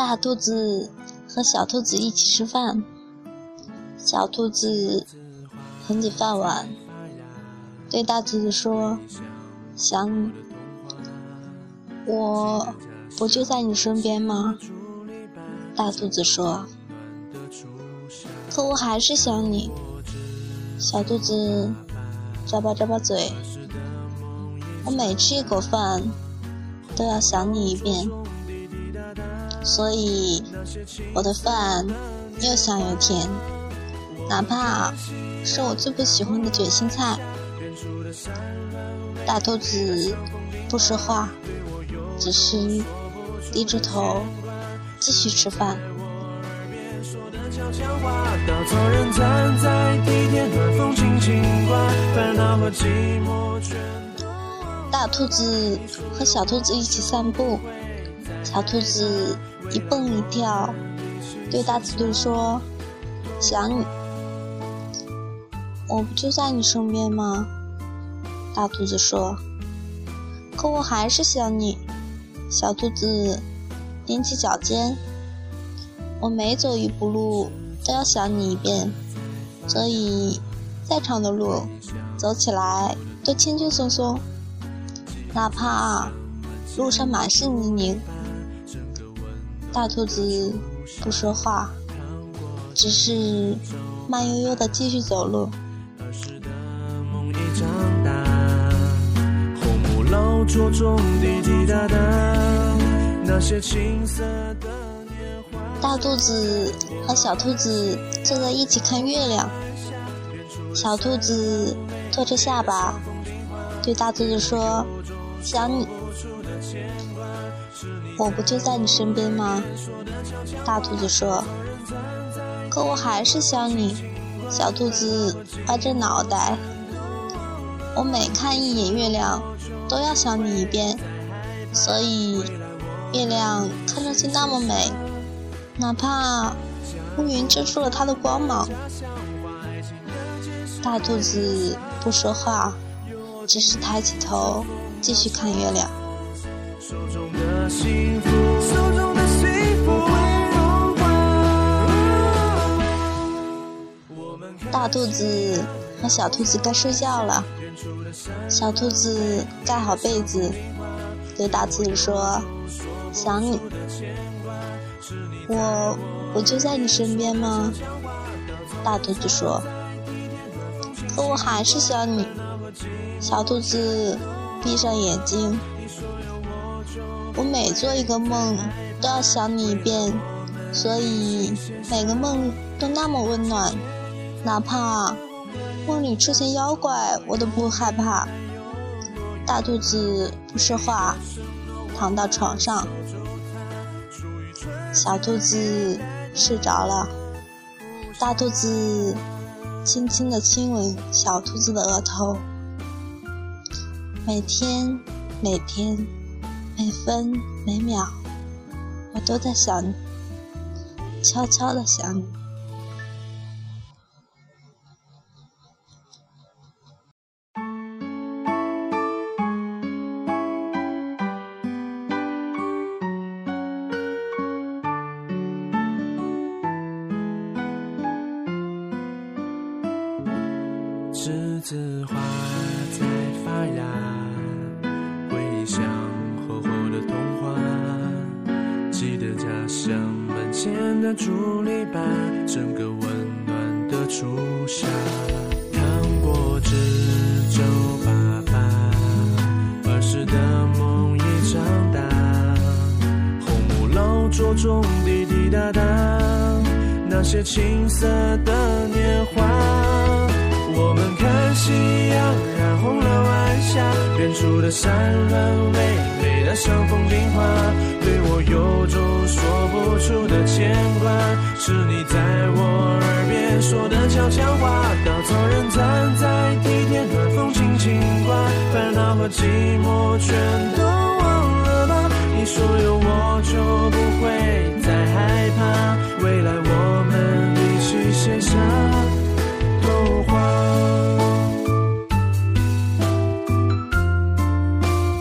大兔子和小兔子一起吃饭，小兔子捧起饭碗，对大兔子说：“想你，我不就在你身边吗？”大兔子说：“可我还是想你。”小兔子咂巴咂巴嘴：“我每吃一口饭，都要想你一遍。”所以，我的饭又香又甜，哪怕是我最不喜欢的卷心菜。大兔子不说话，只是低着头继续吃饭。大兔子和小兔子一起散步，小兔子。一蹦一跳，对大兔子说：“想你，我不就在你身边吗？”大兔子说：“可我还是想你。”小兔子踮起脚尖：“我每走一步路都要想你一遍，所以再长的路走起来都轻轻松松，哪怕路上满是泥泞。”大兔子不说话，只是慢悠悠的继续走路。大兔子和小兔子坐在一起看月亮。小兔子托着下巴，对大兔子说：“想你。”我不就在你身边吗？大兔子说。可我还是想你。小兔子歪着脑袋。我每看一眼月亮，都要想你一遍。所以，月亮看上去那么美，哪怕乌云遮住了它的光芒。大兔子不说话，只是抬起头继续看月亮。大兔子和小兔子该睡觉了。小兔子盖好被子，对大兔子说：“想你，我我就在你身边吗？”大兔子说：“可我还是想你。”小兔子闭上眼睛。我每做一个梦，都要想你一遍，所以每个梦都那么温暖，哪怕梦里出现妖怪，我都不害怕。大兔子不说话，躺到床上，小兔子睡着了，大兔子轻轻地亲吻小兔子的额头，每天，每天。每分每秒，我都在想你，悄悄的想你。栀子花在发芽，的竹篱笆，整个温暖的初夏。糖果纸皱巴巴，儿时的梦已长大。红木老桌中滴滴答答，那些青涩的年华。我们看夕阳染红了晚霞，远处的山峦巍巍的像风景画，对我有付出的。牵挂是你在我耳边说的悄悄话，稻草人站在地铁，暖风轻轻刮，烦恼和寂寞全都忘了吧。你说有我就不会再害怕，